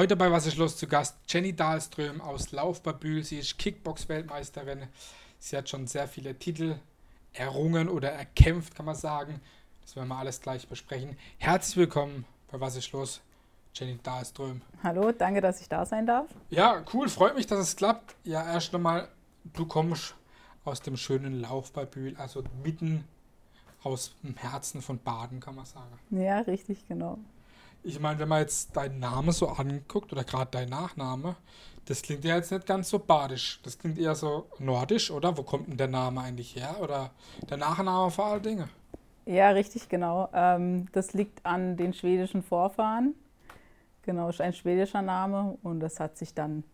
Heute bei Was ist los zu Gast Jenny Dahlström aus Laufbabühl. Sie ist Kickbox-Weltmeisterin. Sie hat schon sehr viele Titel errungen oder erkämpft, kann man sagen. Das werden wir alles gleich besprechen. Herzlich willkommen bei Was ist los, Jenny Dahlström. Hallo, danke, dass ich da sein darf. Ja, cool, freut mich, dass es klappt. Ja, erst nochmal, du kommst aus dem schönen Laufbabühl, also mitten aus dem Herzen von Baden, kann man sagen. Ja, richtig, genau ich meine, wenn man jetzt deinen Namen so anguckt oder gerade dein Nachname, das klingt ja jetzt nicht ganz so badisch. Das klingt eher so nordisch, oder? Wo kommt denn der Name eigentlich her? Oder der Nachname vor allen Dingen? Ja, richtig, genau. Ähm, das liegt an den schwedischen Vorfahren. Genau, ist ein schwedischer Name und das hat sich dann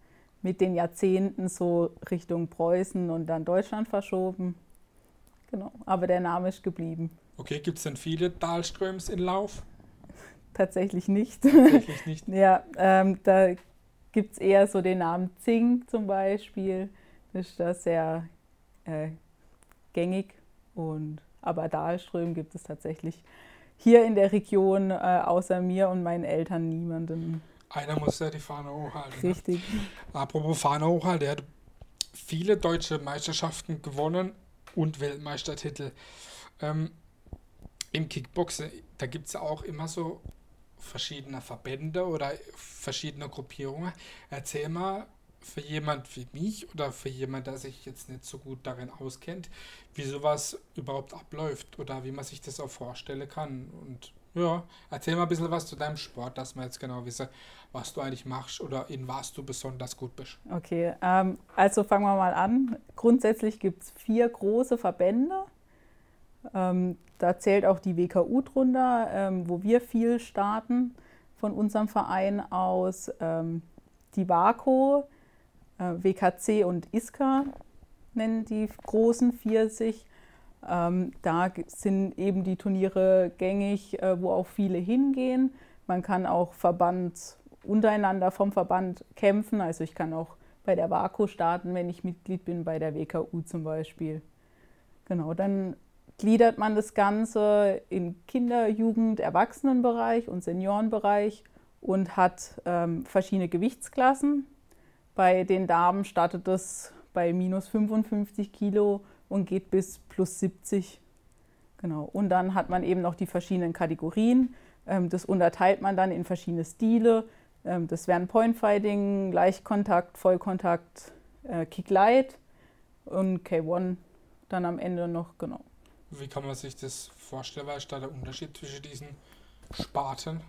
mit den Jahrzehnten so Richtung Preußen und dann Deutschland verschoben. Genau, aber der Name ist geblieben. Okay, gibt es denn viele Dahlströms in Lauf? Tatsächlich nicht. Tatsächlich nicht. ja, ähm, da gibt es eher so den Namen Zing zum Beispiel. Das ist da sehr äh, gängig. Und, aber Dahlström gibt es tatsächlich hier in der Region äh, außer mir und meinen Eltern niemanden. Einer muss ja die Fahne hochhalten. Ne? Richtig. Ne? Apropos Fahne hochhalten, der hat viele deutsche Meisterschaften gewonnen und Weltmeistertitel. Ähm, Im Kickboxen, da gibt es auch immer so verschiedener Verbände oder verschiedener Gruppierungen. Erzähl mal für jemand wie mich oder für jemand, der sich jetzt nicht so gut darin auskennt, wie sowas überhaupt abläuft oder wie man sich das auch vorstellen kann. Und ja, erzähl mal ein bisschen was zu deinem Sport, dass man jetzt genau wisse, was du eigentlich machst oder in was du besonders gut bist. Okay, ähm, also fangen wir mal an. Grundsätzlich gibt es vier große Verbände. Ähm, da zählt auch die WKU drunter, ähm, wo wir viel starten von unserem Verein aus. Ähm, die WACO, äh, WKC und ISKA nennen die großen vier sich. Ähm, da sind eben die Turniere gängig, äh, wo auch viele hingehen. Man kann auch Verband untereinander vom Verband kämpfen. Also ich kann auch bei der WACO starten, wenn ich Mitglied bin, bei der WKU zum Beispiel. Genau, dann gliedert man das Ganze in Kinder-, Jugend-, Erwachsenenbereich und Seniorenbereich und hat ähm, verschiedene Gewichtsklassen. Bei den Damen startet es bei minus 55 Kilo und geht bis plus 70. Genau. Und dann hat man eben noch die verschiedenen Kategorien. Ähm, das unterteilt man dann in verschiedene Stile. Ähm, das wären Pointfighting, Leichtkontakt, Vollkontakt, äh, Kick Light und K1 dann am Ende noch, genau. Wie kann man sich das vorstellen? Was ist da der Unterschied zwischen diesen Sparten?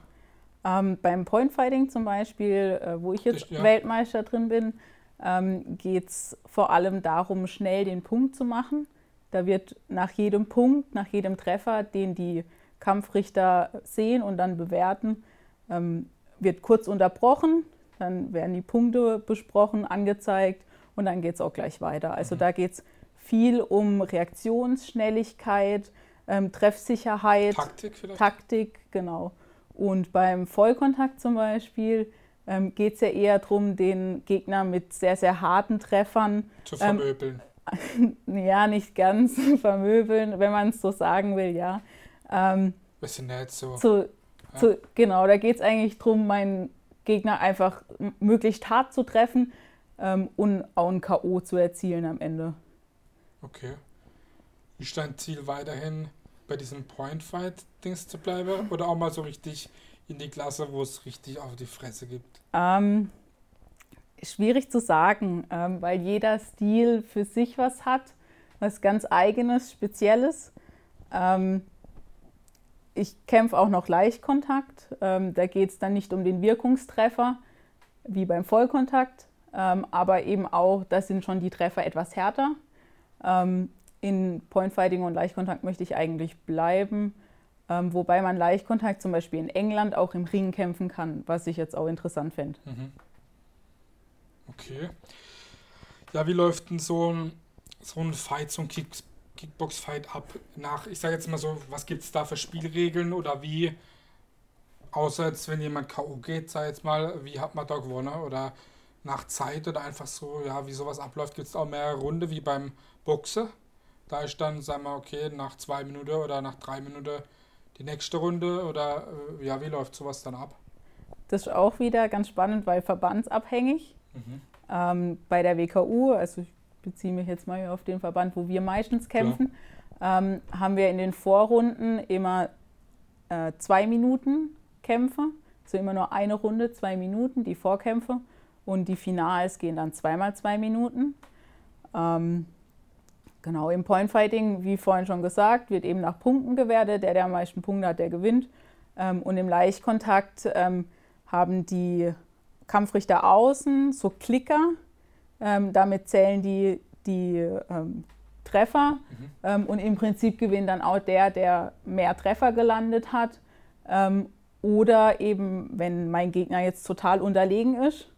Ähm, beim Pointfighting zum Beispiel, äh, wo ich jetzt ja. Weltmeister drin bin, ähm, geht es vor allem darum, schnell den Punkt zu machen. Da wird nach jedem Punkt, nach jedem Treffer, den die Kampfrichter sehen und dann bewerten, ähm, wird kurz unterbrochen, dann werden die Punkte besprochen, angezeigt und dann geht es auch gleich weiter. Also mhm. da geht es viel um Reaktionsschnelligkeit, ähm, Treffsicherheit, Taktik, vielleicht? Taktik, genau. Und beim Vollkontakt zum Beispiel ähm, geht es ja eher darum, den Gegner mit sehr, sehr harten Treffern zu ähm, vermöbeln. Ähm, ja, nicht ganz vermöbeln, wenn man es so sagen will, ja. Ähm, Bisschen nett so. Zu, ja. zu, genau, da geht es eigentlich darum, meinen Gegner einfach möglichst hart zu treffen ähm, und auch ein K.O. zu erzielen am Ende. Okay. Ist dein Ziel weiterhin bei diesem Point-Fight-Dings zu bleiben oder auch mal so richtig in die Klasse, wo es richtig auf die Fresse gibt? Ähm, schwierig zu sagen, ähm, weil jeder Stil für sich was hat, was ganz eigenes, spezielles. Ähm, ich kämpfe auch noch Leichtkontakt. Ähm, da geht es dann nicht um den Wirkungstreffer wie beim Vollkontakt, ähm, aber eben auch, da sind schon die Treffer etwas härter. Ähm, in Pointfighting und Leichtkontakt möchte ich eigentlich bleiben. Ähm, wobei man Leichtkontakt zum Beispiel in England auch im Ring kämpfen kann, was ich jetzt auch interessant fände. Mhm. Okay. Ja, wie läuft denn so ein, so ein Fight, so ein Kick, Kickbox-Fight ab? Nach, ich sage jetzt mal so, was gibt es da für Spielregeln oder wie, außer jetzt, wenn jemand K.O. geht, sag jetzt mal, wie hat man da gewonnen? Oder nach Zeit oder einfach so, ja, wie sowas abläuft, gibt es auch mehr Runde wie beim Boxen. Da ist dann, sagen wir, okay, nach zwei Minuten oder nach drei Minuten die nächste Runde oder äh, ja, wie läuft sowas dann ab? Das ist auch wieder ganz spannend, weil verbandsabhängig. Mhm. Ähm, bei der WKU, also ich beziehe mich jetzt mal auf den Verband, wo wir meistens kämpfen, ähm, haben wir in den Vorrunden immer äh, zwei Minuten Kämpfe. Also immer nur eine Runde, zwei Minuten, die Vorkämpfe. Und die Finals gehen dann zweimal zwei Minuten. Ähm, genau, im Pointfighting, wie vorhin schon gesagt, wird eben nach Punkten gewertet. Der, der am meisten Punkte hat, der gewinnt. Ähm, und im Leichtkontakt ähm, haben die Kampfrichter außen so Klicker. Ähm, damit zählen die, die ähm, Treffer. Mhm. Ähm, und im Prinzip gewinnt dann auch der, der mehr Treffer gelandet hat. Oder eben, wenn mein Gegner jetzt total unterlegen ist,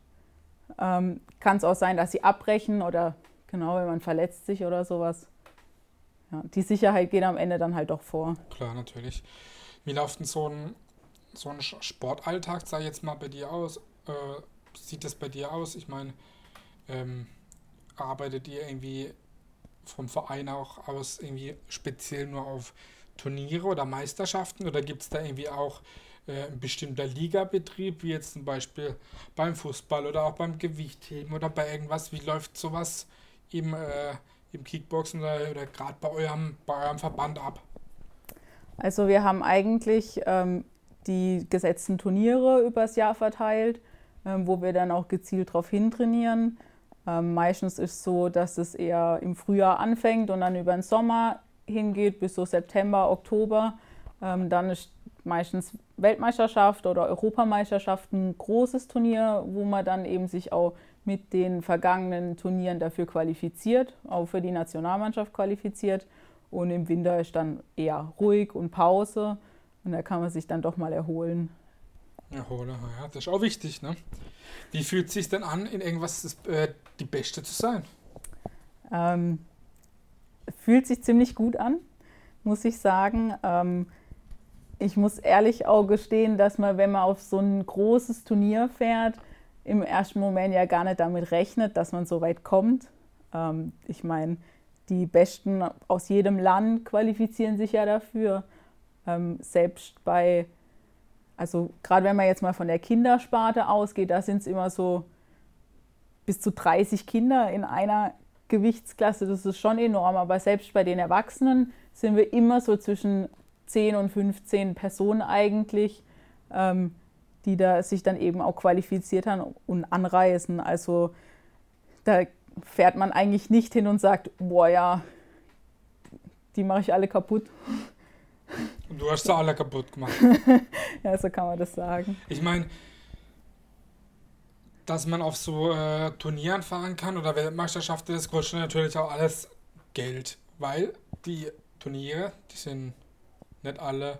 ähm, kann es auch sein, dass sie abbrechen oder genau, wenn man verletzt sich oder sowas. Ja, die Sicherheit geht am Ende dann halt doch vor. Klar, natürlich. Wie läuft denn so ein, so ein Sportalltag, sag ich jetzt mal, bei dir aus? Äh, sieht das bei dir aus? Ich meine, ähm, arbeitet ihr irgendwie vom Verein auch aus irgendwie speziell nur auf Turniere oder Meisterschaften oder gibt es da irgendwie auch äh, ein bestimmter Ligabetrieb, wie jetzt zum Beispiel beim Fußball oder auch beim Gewichtheben oder bei irgendwas? Wie läuft sowas im, äh, im Kickboxen oder, oder gerade bei eurem, bei eurem Verband ab? Also wir haben eigentlich ähm, die gesetzten Turniere übers Jahr verteilt, ähm, wo wir dann auch gezielt darauf hintrainieren. Ähm, meistens ist es so, dass es eher im Frühjahr anfängt und dann über den Sommer hingeht bis so September, Oktober. Ähm, dann ist meistens Weltmeisterschaft oder Europameisterschaft ein großes Turnier, wo man dann eben sich auch mit den vergangenen Turnieren dafür qualifiziert, auch für die Nationalmannschaft qualifiziert. Und im Winter ist dann eher ruhig und Pause und da kann man sich dann doch mal erholen. Erholen, ja, das ist auch wichtig. Ne? Wie fühlt es sich denn an, in irgendwas das, äh, die Beste zu sein? Ähm, fühlt sich ziemlich gut an, muss ich sagen. Ähm, ich muss ehrlich auch gestehen, dass man, wenn man auf so ein großes Turnier fährt, im ersten Moment ja gar nicht damit rechnet, dass man so weit kommt. Ähm, ich meine, die Besten aus jedem Land qualifizieren sich ja dafür. Ähm, selbst bei, also gerade wenn man jetzt mal von der Kindersparte ausgeht, da sind es immer so bis zu 30 Kinder in einer Gewichtsklasse. Das ist schon enorm. Aber selbst bei den Erwachsenen sind wir immer so zwischen 10 und 15 Personen eigentlich, ähm, die da sich dann eben auch qualifiziert haben und anreisen. Also da fährt man eigentlich nicht hin und sagt, boah ja, die mache ich alle kaputt. Und du hast sie alle kaputt gemacht. ja, so kann man das sagen. Ich meine, dass man auf so äh, Turnieren fahren kann oder Weltmeisterschaften, das kostet natürlich auch alles Geld, weil die Turniere, die sind nicht alle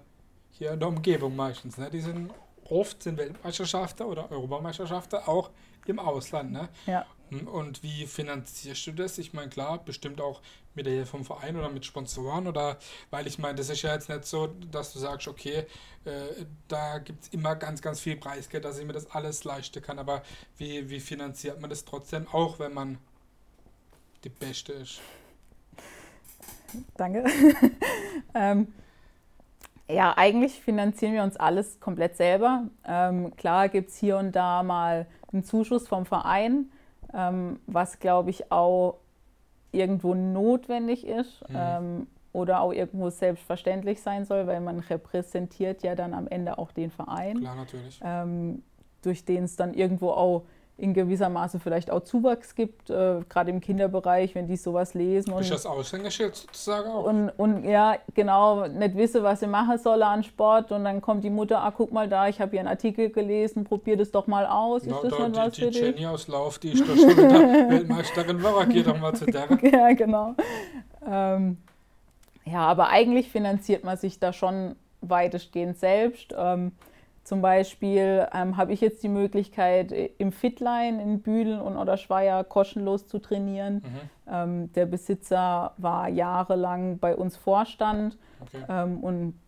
hier in der Umgebung meistens. Ne? Die sind oft sind Weltmeisterschaften oder Europameisterschaften auch im Ausland. Ne? Ja. Hm, und wie finanzierst du das? Ich meine, klar, bestimmt auch mit der Hilfe vom Verein oder mit Sponsoren oder, weil ich meine, das ist ja jetzt nicht so, dass du sagst, okay, äh, da gibt es immer ganz, ganz viel Preisgeld, dass ich mir das alles leisten kann, aber wie, wie finanziert man das trotzdem, auch wenn man die Beste ist? Danke. ähm, ja, eigentlich finanzieren wir uns alles komplett selber. Ähm, klar gibt es hier und da mal einen Zuschuss vom Verein, ähm, was glaube ich auch irgendwo notwendig ist mhm. ähm, oder auch irgendwo selbstverständlich sein soll, weil man repräsentiert ja dann am Ende auch den Verein. Klar, natürlich. Ähm, durch den es dann irgendwo auch in gewisser Maße vielleicht auch Zuwachs gibt, äh, gerade im Kinderbereich, wenn die sowas lesen. Und, ist das Aushängeschild sozusagen auch? Und, und ja, genau, nicht wissen, was sie machen soll an Sport und dann kommt die Mutter, ah, guck mal da, ich habe hier einen Artikel gelesen, probier das doch mal aus. Ist das da, nicht was die, für die Jenny aus Lauf, die ist doch schon wieder Weltmeisterin, war, geh doch mal zu der. ja, genau. Ähm, ja, aber eigentlich finanziert man sich da schon weitestgehend selbst. Ähm, zum Beispiel ähm, habe ich jetzt die Möglichkeit, im Fitline in Büdeln und Oder kostenlos zu trainieren. Mhm. Ähm, der Besitzer war jahrelang bei uns Vorstand okay. ähm, und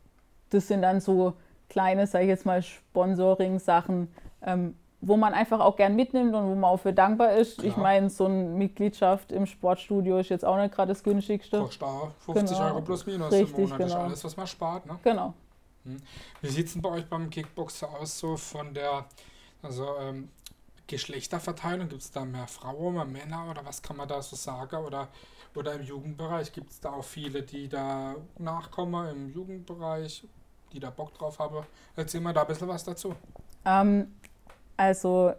das sind dann so kleine, sage ich jetzt mal, Sponsoring-Sachen, ähm, wo man einfach auch gern mitnimmt und wo man auch für dankbar ist. Klar. Ich meine, so eine Mitgliedschaft im Sportstudio ist jetzt auch nicht gerade das günstigste. Kostet 50 genau. Euro plus minus Richtig, im Monat. Genau. Das ist genau. alles, was man spart. Ne? Genau. Hm. Wie sieht es bei euch beim Kickboxer aus, so von der Also ähm, Geschlechterverteilung, gibt es da mehr Frauen, mehr Männer oder was kann man da so sagen? Oder, oder im Jugendbereich gibt es da auch viele, die da nachkommen im Jugendbereich, die da Bock drauf haben? Erzähl mal da ein bisschen was dazu. Ähm, also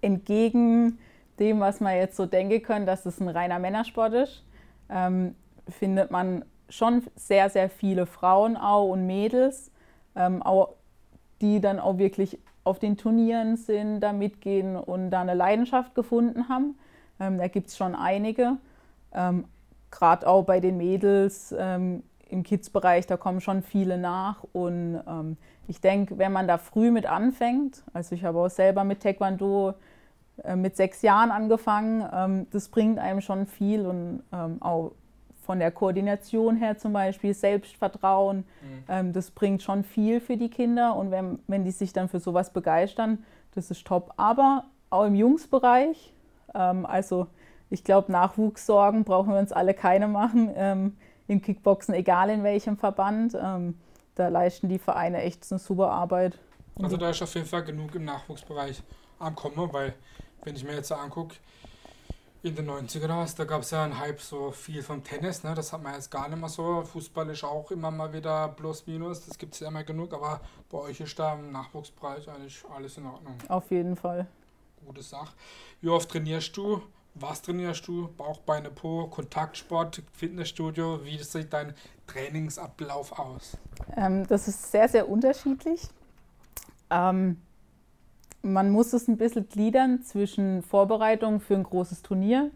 entgegen dem, was man jetzt so denken können, dass es ein reiner Männersport ist, ähm, findet man schon sehr, sehr viele Frauen auch und Mädels, ähm, auch, die dann auch wirklich auf den Turnieren sind, da mitgehen und da eine Leidenschaft gefunden haben. Ähm, da gibt es schon einige. Ähm, Gerade auch bei den Mädels ähm, im Kids-Bereich, da kommen schon viele nach. Und ähm, ich denke, wenn man da früh mit anfängt, also ich habe auch selber mit Taekwondo äh, mit sechs Jahren angefangen, ähm, das bringt einem schon viel und auch von der Koordination her zum Beispiel, Selbstvertrauen, mhm. ähm, das bringt schon viel für die Kinder und wenn, wenn die sich dann für sowas begeistern, das ist top. Aber auch im Jungsbereich, ähm, also ich glaube, Nachwuchssorgen brauchen wir uns alle keine machen ähm, im Kickboxen, egal in welchem Verband. Ähm, da leisten die Vereine echt eine super Arbeit. Also da ist auf jeden Fall genug im Nachwuchsbereich am Kommen, weil wenn ich mir jetzt so angucke, in den 90ern was, da gab es ja einen Hype so viel vom Tennis, ne? das hat man jetzt gar nicht mehr so. Fußball ist auch immer mal wieder plus minus, das gibt es ja immer genug, aber bei euch ist da im Nachwuchsbereich eigentlich alles in Ordnung. Auf jeden Fall. Gute Sache. Wie oft trainierst du? Was trainierst du? Bauch, Beine, Po, Kontaktsport, Fitnessstudio? Wie sieht dein Trainingsablauf aus? Ähm, das ist sehr, sehr unterschiedlich. Ähm, man muss es ein bisschen gliedern zwischen Vorbereitung für ein großes Turnier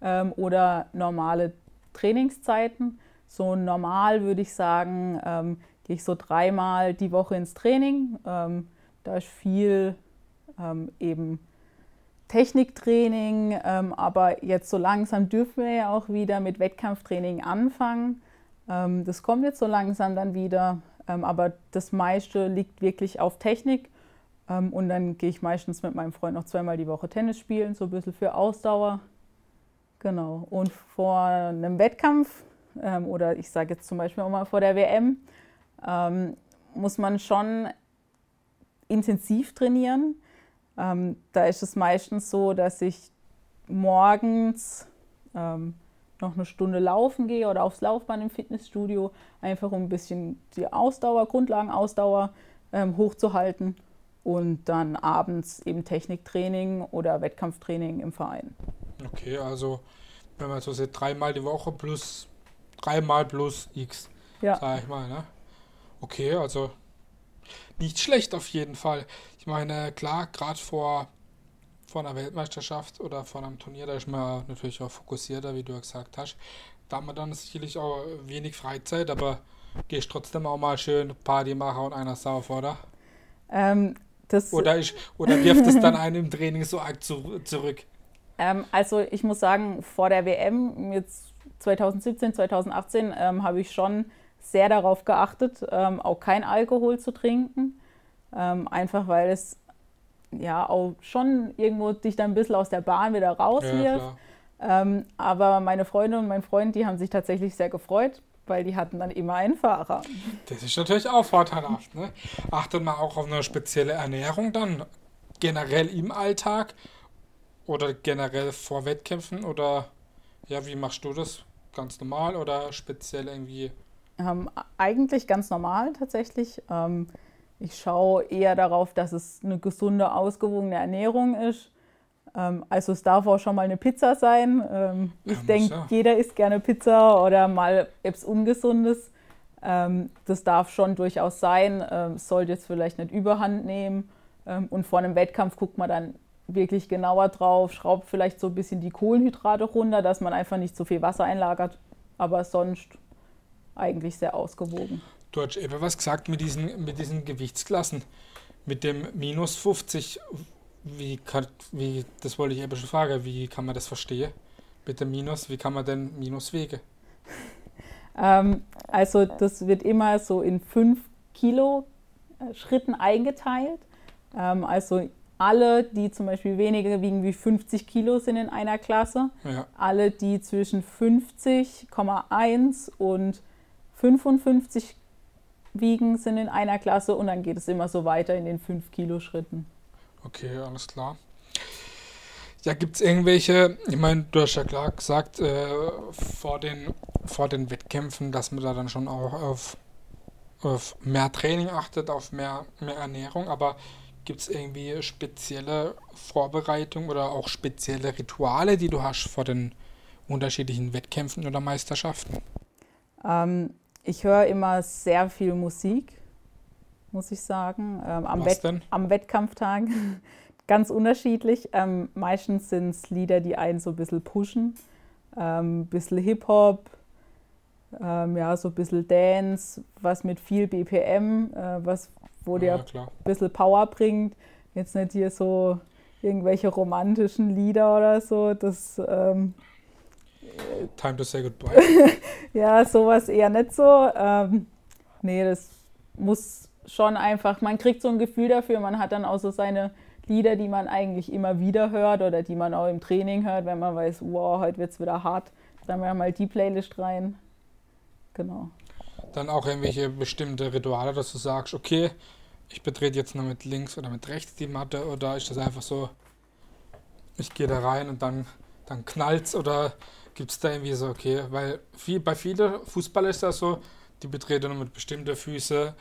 ähm, oder normale Trainingszeiten. So normal würde ich sagen, ähm, gehe ich so dreimal die Woche ins Training. Ähm, da ist viel ähm, eben Techniktraining, ähm, aber jetzt so langsam dürfen wir ja auch wieder mit Wettkampftraining anfangen. Ähm, das kommt jetzt so langsam dann wieder, aber das meiste liegt wirklich auf Technik und dann gehe ich meistens mit meinem Freund noch zweimal die Woche Tennis spielen, so ein bisschen für Ausdauer. Genau. Und vor einem Wettkampf ähm, oder ich sage jetzt zum Beispiel auch mal vor der WM, ähm, muss man schon intensiv trainieren. Ähm, da ist es meistens so, dass ich morgens ähm, noch eine Stunde laufen gehe oder aufs Laufband im Fitnessstudio, einfach um ein bisschen die Ausdauer, Grundlagenausdauer ähm, hochzuhalten und dann abends eben Techniktraining oder Wettkampftraining im Verein. Okay, also wenn man so sieht, dreimal die Woche plus dreimal plus X, ja. sag ich mal, ne? Okay, also nicht schlecht auf jeden Fall. Ich meine, klar, gerade vor, vor einer Weltmeisterschaft oder vor einem Turnier, da ist man natürlich auch fokussierter, wie du ja gesagt hast. Da hat man dann sicherlich auch wenig Freizeit, aber gehst trotzdem auch mal schön Party machen und einer sauf, oder? Ähm, das oder, ich, oder wirft es dann einen im Training so arg zu, zurück? Ähm, also ich muss sagen, vor der WM, jetzt 2017, 2018, ähm, habe ich schon sehr darauf geachtet, ähm, auch kein Alkohol zu trinken. Ähm, einfach weil es ja auch schon irgendwo dich dann ein bisschen aus der Bahn wieder rauswirft. Ja, ähm, aber meine Freundin und mein Freund, die haben sich tatsächlich sehr gefreut, weil die hatten dann immer einen Fahrer. Das ist natürlich auch vorteilhaft. Ne? Achtet man auch auf eine spezielle Ernährung dann generell im Alltag oder generell vor Wettkämpfen oder ja, wie machst du das? Ganz normal oder speziell irgendwie? Ähm, eigentlich ganz normal tatsächlich. Ähm, ich schaue eher darauf, dass es eine gesunde, ausgewogene Ernährung ist. Ähm, also es darf auch schon mal eine Pizza sein. Ähm, ich ja, denke, ja. jeder isst gerne Pizza oder mal etwas Ungesundes. Ähm, das darf schon durchaus sein. Sollte jetzt vielleicht nicht überhand nehmen. Und vor einem Wettkampf guckt man dann wirklich genauer drauf, schraubt vielleicht so ein bisschen die Kohlenhydrate runter, dass man einfach nicht so viel Wasser einlagert. Aber sonst eigentlich sehr ausgewogen. Du hast eben was gesagt mit diesen, mit diesen Gewichtsklassen. Mit dem minus 50 wie kann, wie, das wollte ich eben schon fragen, wie kann man das verstehen? Mit dem Minus, wie kann man denn Minus wege? Ähm, also das wird immer so in 5 Kilo äh, Schritten eingeteilt. Ähm, also alle, die zum Beispiel weniger wiegen wie 50 Kilo sind in einer Klasse. Ja. Alle, die zwischen 50,1 und 55 wiegen, sind in einer Klasse und dann geht es immer so weiter in den 5 Kilo Schritten. Okay, alles klar. Ja, gibt es irgendwelche, ich meine, du hast ja klar gesagt, äh, vor, den, vor den Wettkämpfen, dass man da dann schon auch auf, auf mehr Training achtet, auf mehr, mehr Ernährung, aber gibt es irgendwie spezielle Vorbereitungen oder auch spezielle Rituale, die du hast vor den unterschiedlichen Wettkämpfen oder Meisterschaften? Ähm, ich höre immer sehr viel Musik, muss ich sagen. Ähm, am, Wett am Wettkampftag ganz unterschiedlich. Ähm, meistens sind es Lieder, die einen so ein bisschen pushen. Ein ähm, bisschen Hip-Hop, ähm, ja, so ein bisschen Dance, was mit viel BPM, äh, was, wo ja, dir ein bisschen Power bringt. Jetzt nicht hier so irgendwelche romantischen Lieder oder so. Das, ähm, Time to say goodbye. ja, sowas eher nicht so. Ähm, nee, das muss schon einfach, man kriegt so ein Gefühl dafür, man hat dann auch so seine Lieder, die man eigentlich immer wieder hört oder die man auch im Training hört, wenn man weiß, wow, heute wird es wieder hart, dann wir mal die Playlist rein. Genau. Dann auch irgendwelche bestimmte Rituale, dass du sagst, okay, ich betrete jetzt nur mit links oder mit rechts die Matte oder ist das einfach so, ich gehe da rein und dann, dann knallt's oder gibt es da irgendwie so, okay, weil viel, bei vielen Fußballern ist das so, die betreten nur mit bestimmten Füßen,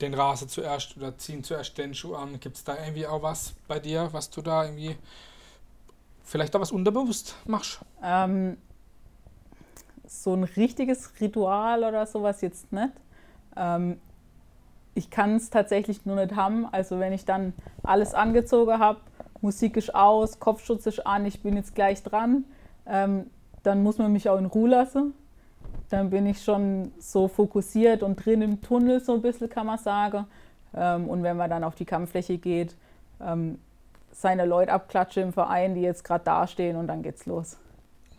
den Rasen zuerst oder ziehen zuerst den Schuh an. Gibt es da irgendwie auch was bei dir, was du da irgendwie vielleicht auch was unterbewusst machst? Ähm, so ein richtiges Ritual oder sowas jetzt nicht. Ähm, ich kann es tatsächlich nur nicht haben. Also wenn ich dann alles angezogen habe, Musik ist aus, Kopfschutz ist an, ich bin jetzt gleich dran, ähm, dann muss man mich auch in Ruhe lassen dann bin ich schon so fokussiert und drin im Tunnel so ein bisschen, kann man sagen. Ähm, und wenn man dann auf die Kampffläche geht, ähm, seine Leute abklatsche im Verein, die jetzt gerade dastehen und dann geht's los.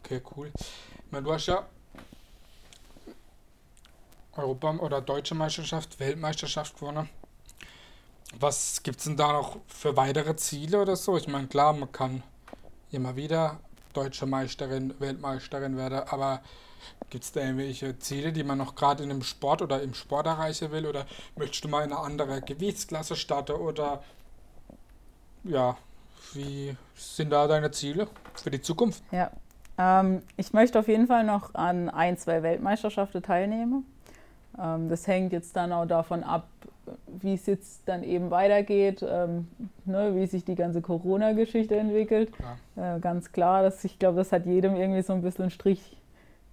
Okay, cool. meine, du hast ja Europa- oder Deutsche Meisterschaft, Weltmeisterschaft gewonnen. Was gibt es denn da noch für weitere Ziele oder so? Ich meine, klar, man kann immer wieder deutsche Meisterin, Weltmeisterin werden, aber Gibt es da irgendwelche Ziele, die man noch gerade in dem Sport oder im Sport erreichen will? Oder möchtest du mal in eine andere Gewichtsklasse starten? Oder ja, wie sind da deine Ziele für die Zukunft? Ja, ähm, ich möchte auf jeden Fall noch an ein, zwei Weltmeisterschaften teilnehmen. Ähm, das hängt jetzt dann auch davon ab, wie es jetzt dann eben weitergeht, ähm, ne, wie sich die ganze Corona-Geschichte entwickelt. Äh, ganz klar, dass ich glaube, das hat jedem irgendwie so ein bisschen einen Strich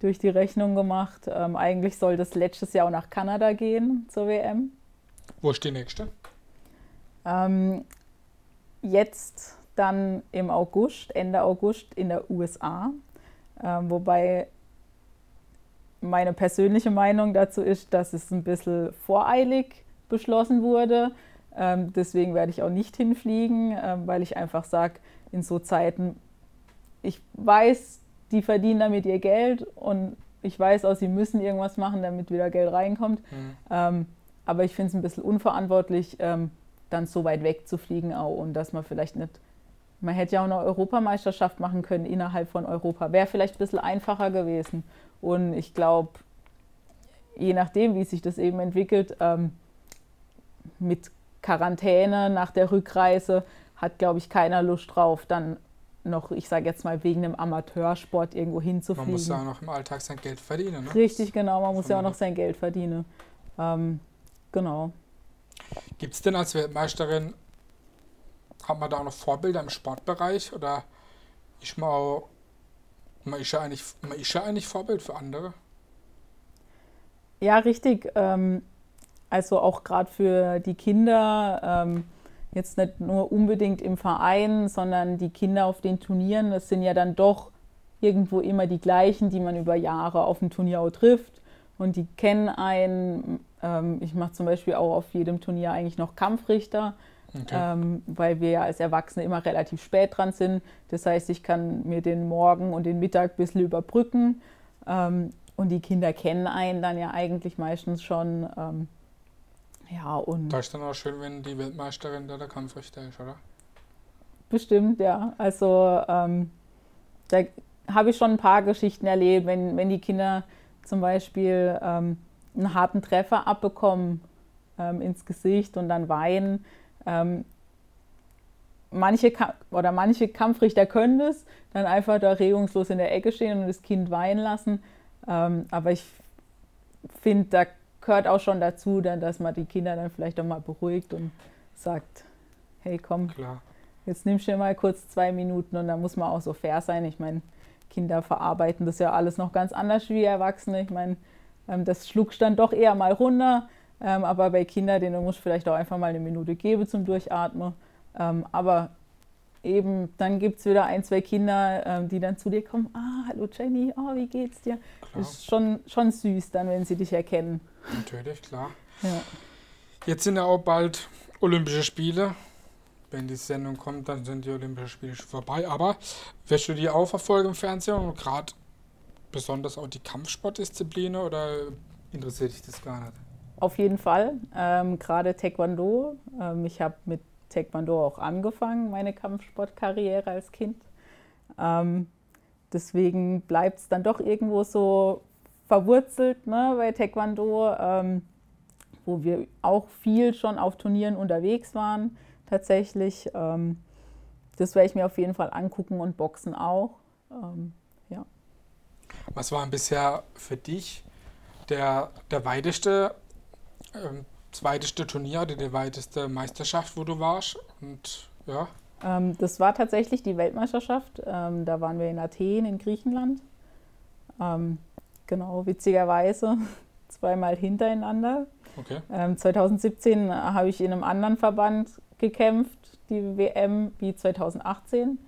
durch die Rechnung gemacht. Ähm, eigentlich soll das letztes Jahr auch nach Kanada gehen zur WM. Wo ist die nächste? Ähm, jetzt dann im August, Ende August in der USA. Ähm, wobei meine persönliche Meinung dazu ist, dass es ein bisschen voreilig beschlossen wurde. Ähm, deswegen werde ich auch nicht hinfliegen, ähm, weil ich einfach sage, in so Zeiten, ich weiß, die verdienen damit ihr Geld und ich weiß auch, sie müssen irgendwas machen, damit wieder Geld reinkommt. Mhm. Ähm, aber ich finde es ein bisschen unverantwortlich, ähm, dann so weit weg zu fliegen auch und dass man vielleicht nicht, man hätte ja auch eine Europameisterschaft machen können innerhalb von Europa. Wäre vielleicht ein bisschen einfacher gewesen. Und ich glaube, je nachdem, wie sich das eben entwickelt, ähm, mit Quarantäne nach der Rückreise, hat, glaube ich, keiner Lust drauf, dann noch, ich sage jetzt mal, wegen einem Amateursport irgendwo hinzufliegen. Man muss ja auch noch im Alltag sein Geld verdienen. Ne? Richtig, genau, man muss ja auch noch sein Geld verdienen. Ähm, genau. Gibt es denn als Weltmeisterin, hat man da auch noch Vorbilder im Sportbereich oder ist man auch, man ist ja eigentlich, man ist ja eigentlich Vorbild für andere? Ja, richtig. Ähm, also auch gerade für die Kinder. Ähm, jetzt nicht nur unbedingt im Verein, sondern die Kinder auf den Turnieren, das sind ja dann doch irgendwo immer die gleichen, die man über Jahre auf dem Turnier auch trifft. Und die kennen einen. Ähm, ich mache zum Beispiel auch auf jedem Turnier eigentlich noch Kampfrichter, okay. ähm, weil wir ja als Erwachsene immer relativ spät dran sind. Das heißt, ich kann mir den Morgen und den Mittag ein bisschen überbrücken. Ähm, und die Kinder kennen einen dann ja eigentlich meistens schon. Ja, und. Da ist dann auch schön, wenn die Weltmeisterin da der Kampfrichter ist, oder? Bestimmt, ja. Also, ähm, da habe ich schon ein paar Geschichten erlebt, wenn, wenn die Kinder zum Beispiel ähm, einen harten Treffer abbekommen ähm, ins Gesicht und dann weinen. Ähm, manche oder manche Kampfrichter können das, dann einfach da regungslos in der Ecke stehen und das Kind weinen lassen. Ähm, aber ich finde, da gehört auch schon dazu, dann, dass man die Kinder dann vielleicht auch mal beruhigt und sagt, hey komm, Klar. jetzt nimmst du mal kurz zwei Minuten und dann muss man auch so fair sein. Ich meine, Kinder verarbeiten das ja alles noch ganz anders wie Erwachsene. Ich meine, ähm, das schluckst dann doch eher mal runter, ähm, aber bei Kindern, denen muss vielleicht auch einfach mal eine Minute geben zum Durchatmen. Ähm, aber eben, dann gibt es wieder ein, zwei Kinder, ähm, die dann zu dir kommen, ah, hallo Jenny, oh, wie geht's dir? Klar. Ist schon, schon süß dann, wenn sie dich erkennen. Natürlich, klar. Ja. Jetzt sind ja auch bald Olympische Spiele. Wenn die Sendung kommt, dann sind die Olympischen Spiele schon vorbei. Aber wirst du die auch verfolgen im Fernsehen und gerade besonders auch die Kampfsportdisziplin oder interessiert dich das gar nicht? Auf jeden Fall. Ähm, gerade Taekwondo. Ähm, ich habe mit Taekwondo auch angefangen, meine Kampfsportkarriere als Kind. Ähm, deswegen bleibt es dann doch irgendwo so verwurzelt ne, bei Taekwondo, ähm, wo wir auch viel schon auf Turnieren unterwegs waren, tatsächlich. Ähm, das werde ich mir auf jeden Fall angucken und Boxen auch. Ähm, ja. Was war bisher für dich der, der weiteste zweiteste Turnier oder die weiteste Meisterschaft, wo du warst? Und ja. Ähm, das war tatsächlich die Weltmeisterschaft. Ähm, da waren wir in Athen in Griechenland. Ähm, genau, witzigerweise zweimal hintereinander. Okay. 2017 ähm, habe ich in einem anderen Verband gekämpft, die WM, wie 2018.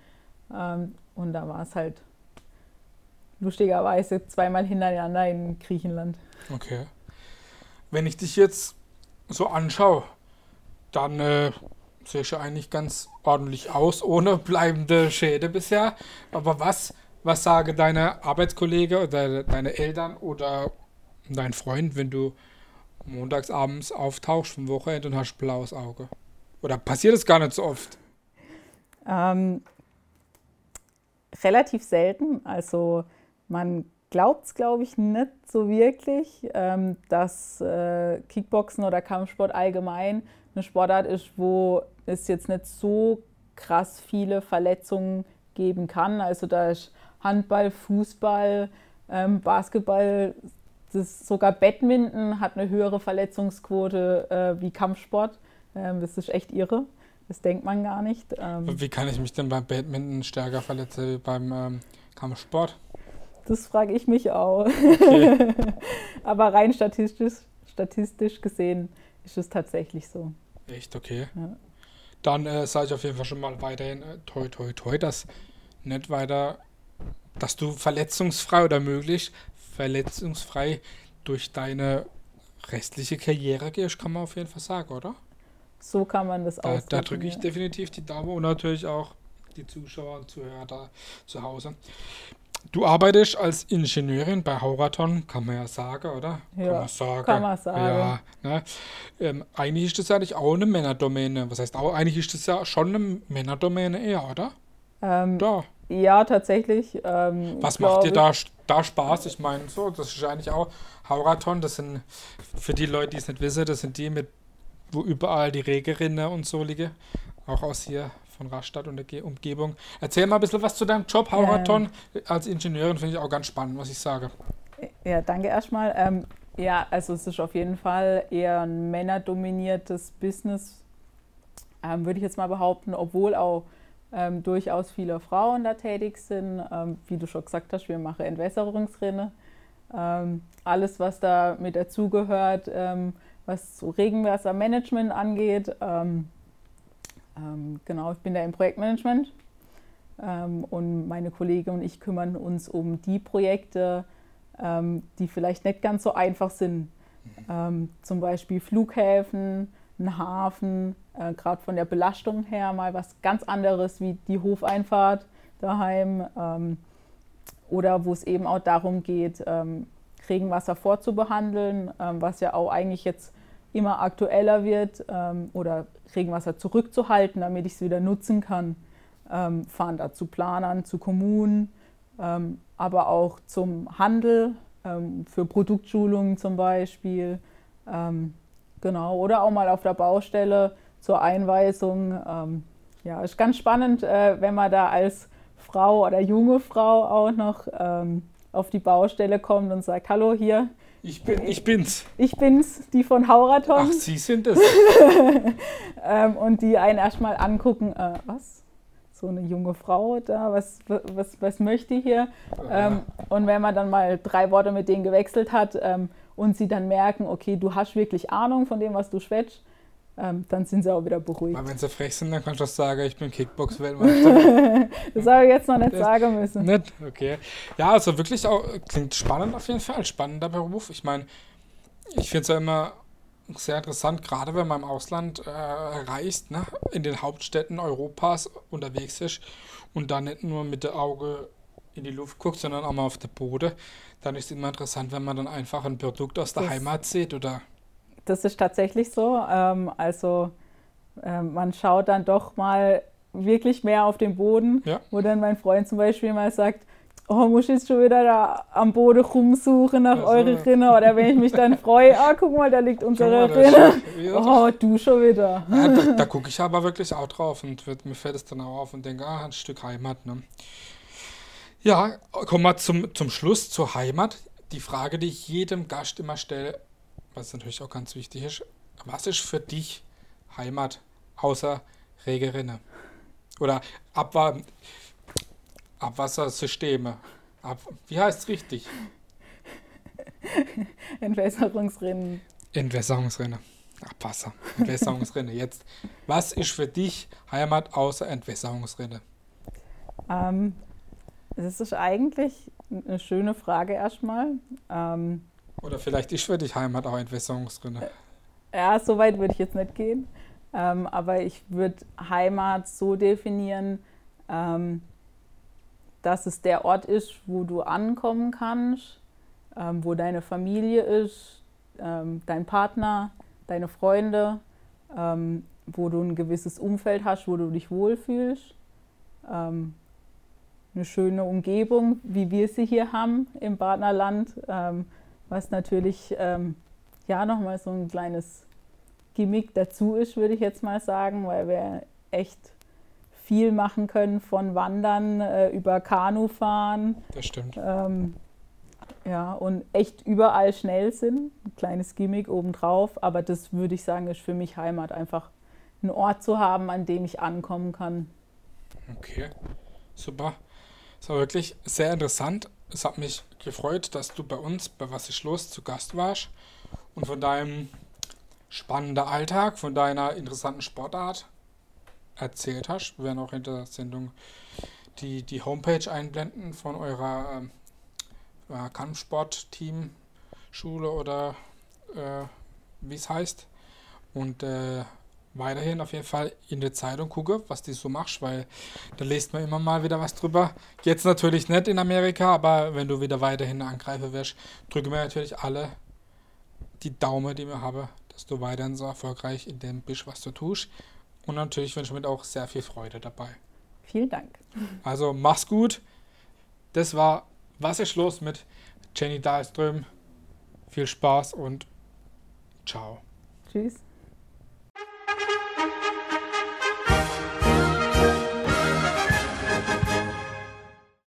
Ähm, und da war es halt lustigerweise zweimal hintereinander in Griechenland. Okay. Wenn ich dich jetzt so anschaue, dann äh, sehe ich eigentlich ganz ordentlich aus, ohne bleibende Schäde bisher. Aber was, was sage deine Arbeitskollege oder deine Eltern oder dein Freund, wenn du montags abends auftauchst vom Wochenende und hast blaues Auge? Oder passiert das gar nicht so oft? Ähm, relativ selten. Also man glaubt es, glaube ich, nicht so wirklich, ähm, dass äh, Kickboxen oder Kampfsport allgemein eine Sportart ist, wo es jetzt nicht so krass viele Verletzungen geben kann. Also da ist Handball, Fußball, ähm, Basketball, das, sogar Badminton hat eine höhere Verletzungsquote äh, wie Kampfsport. Ähm, das ist echt irre. Das denkt man gar nicht. Ähm, wie kann ich mich denn beim Badminton stärker verletzen wie beim ähm, Kampfsport? Das frage ich mich auch. Okay. Aber rein statistisch, statistisch gesehen ist es tatsächlich so. Echt, okay. Ja. Dann äh, sage ich auf jeden Fall schon mal weiterhin äh, toi toi toi, dass nicht weiter, dass du verletzungsfrei oder möglich verletzungsfrei durch deine restliche Karriere gehst, kann man auf jeden Fall sagen, oder? So kann man das auch. Da drücke ich ja. definitiv die Daumen und natürlich auch die Zuschauer und Zuhörer da zu Hause. Du arbeitest als Ingenieurin bei Hauraton, kann man ja sagen, oder? Ja, kann man sagen. Kann man sagen. Ja, ne? ähm, eigentlich ist das ja nicht auch eine Männerdomäne. Was heißt auch, eigentlich ist das ja schon eine Männerdomäne eher, oder? Ähm, da. Ja, tatsächlich. Ähm, Was macht dir da, da Spaß? Ich meine, so, das ist eigentlich auch Hauraton, das sind, für die Leute, die es nicht wissen, das sind die mit, wo überall die Regerinnen und so liegen. Auch aus hier von Rastatt und der Umgebung. Erzähl mal ein bisschen was zu deinem Job, Hauraton. Ähm, Als Ingenieurin finde ich auch ganz spannend, was ich sage. Ja, danke erstmal. Ähm, ja, also es ist auf jeden Fall eher ein männerdominiertes Business, ähm, würde ich jetzt mal behaupten, obwohl auch ähm, durchaus viele Frauen da tätig sind. Ähm, wie du schon gesagt hast, wir machen Entwässerungsrinne. Ähm, alles, was da mit dazugehört, was so Regenwassermanagement angeht, ähm, genau, ich bin da im Projektmanagement ähm, und meine Kollegin und ich kümmern uns um die Projekte, ähm, die vielleicht nicht ganz so einfach sind. Ähm, zum Beispiel Flughäfen, ein Hafen, äh, gerade von der Belastung her mal was ganz anderes wie die Hofeinfahrt daheim. Ähm, oder wo es eben auch darum geht, ähm, Regenwasser vorzubehandeln, was ja auch eigentlich jetzt immer aktueller wird ähm, oder Regenwasser zurückzuhalten, damit ich es wieder nutzen kann, ähm, fahren da zu Planern, zu Kommunen, ähm, aber auch zum Handel, ähm, für Produktschulungen zum Beispiel. Ähm, genau, oder auch mal auf der Baustelle zur Einweisung. Ähm, ja, ist ganz spannend, äh, wenn man da als Frau oder junge Frau auch noch ähm, auf die Baustelle kommt und sagt, hallo hier. Ich, bin, ich bin's. Ich bin's, die von Hauraton. Ach, Sie sind es. ähm, und die einen erstmal angucken, äh, was? So eine junge Frau da, was, was, was möchte hier? Ähm, und wenn man dann mal drei Worte mit denen gewechselt hat ähm, und sie dann merken, okay, du hast wirklich Ahnung von dem, was du schwätzt, ähm, dann sind sie auch wieder beruhigt. Aber wenn sie frech sind, dann kannst du auch sagen, ich bin Kickbox-Weltmeister. das habe ich jetzt noch nicht sagen müssen. Nicht? Okay. Ja, also wirklich auch, klingt spannend auf jeden Fall, spannender Beruf. Ich meine, ich finde es ja immer sehr interessant, gerade wenn man im Ausland äh, reist, ne, in den Hauptstädten Europas unterwegs ist und dann nicht nur mit dem Auge in die Luft guckt, sondern auch mal auf der Boden, dann ist es immer interessant, wenn man dann einfach ein Produkt aus der das Heimat sieht oder das ist tatsächlich so. Ähm, also äh, man schaut dann doch mal wirklich mehr auf den Boden, ja. wo dann mein Freund zum Beispiel mal sagt, oh, muss ich jetzt schon wieder da am Boden rumsuchen nach also. eurer Rinne oder wenn ich mich dann freue, ah, guck mal, da liegt unsere Rinne. Oh, du schon wieder. Ja, da, da gucke ich aber wirklich auch drauf und wird, mir fällt es dann auch auf und denke, ah, ein Stück Heimat. Ne? Ja, kommen wir zum, zum Schluss zur Heimat. Die Frage, die ich jedem Gast immer stelle, was natürlich auch ganz wichtig ist, was ist für dich Heimat außer Regerinne? Oder Abwa Abwassersysteme? Ab Wie heißt es richtig? Entwässerungsrinnen. Entwässerungsrinne. Abwasser. Entwässerungsrinne. Jetzt, was ist für dich Heimat außer Entwässerungsrinne? Ähm, das ist eigentlich eine schöne Frage erstmal. Ähm, oder vielleicht ist für dich Heimat auch Entwässerungsrinne. Ja, so weit würde ich jetzt nicht gehen. Ähm, aber ich würde Heimat so definieren, ähm, dass es der Ort ist, wo du ankommen kannst, ähm, wo deine Familie ist, ähm, dein Partner, deine Freunde, ähm, wo du ein gewisses Umfeld hast, wo du dich wohlfühlst. Ähm, eine schöne Umgebung, wie wir sie hier haben im Partnerland was natürlich ähm, ja nochmal so ein kleines Gimmick dazu ist, würde ich jetzt mal sagen, weil wir echt viel machen können von Wandern äh, über Kanufahren. Das stimmt. Ähm, ja, und echt überall schnell sind. Ein kleines Gimmick obendrauf, aber das würde ich sagen, ist für mich Heimat, einfach einen Ort zu haben, an dem ich ankommen kann. Okay, super. Das war wirklich sehr interessant. Es hat mich gefreut, dass du bei uns bei Was ist los zu Gast warst und von deinem spannenden Alltag, von deiner interessanten Sportart erzählt hast. Wir werden auch in der Sendung die, die Homepage einblenden von eurer äh, Kampfsport-Team-Schule oder äh, wie es heißt. Und äh, weiterhin auf jeden Fall in der Zeitung gucke, was du so machst, weil da liest man immer mal wieder was drüber. Jetzt natürlich nicht in Amerika, aber wenn du wieder weiterhin angreifen wirst, drücke mir natürlich alle die Daumen, die wir haben, dass du weiterhin so erfolgreich in dem bist, was du tust. Und natürlich wünsche ich mir auch sehr viel Freude dabei. Vielen Dank. Also mach's gut. Das war Was ist los mit Jenny Dahlström. Viel Spaß und ciao. Tschüss.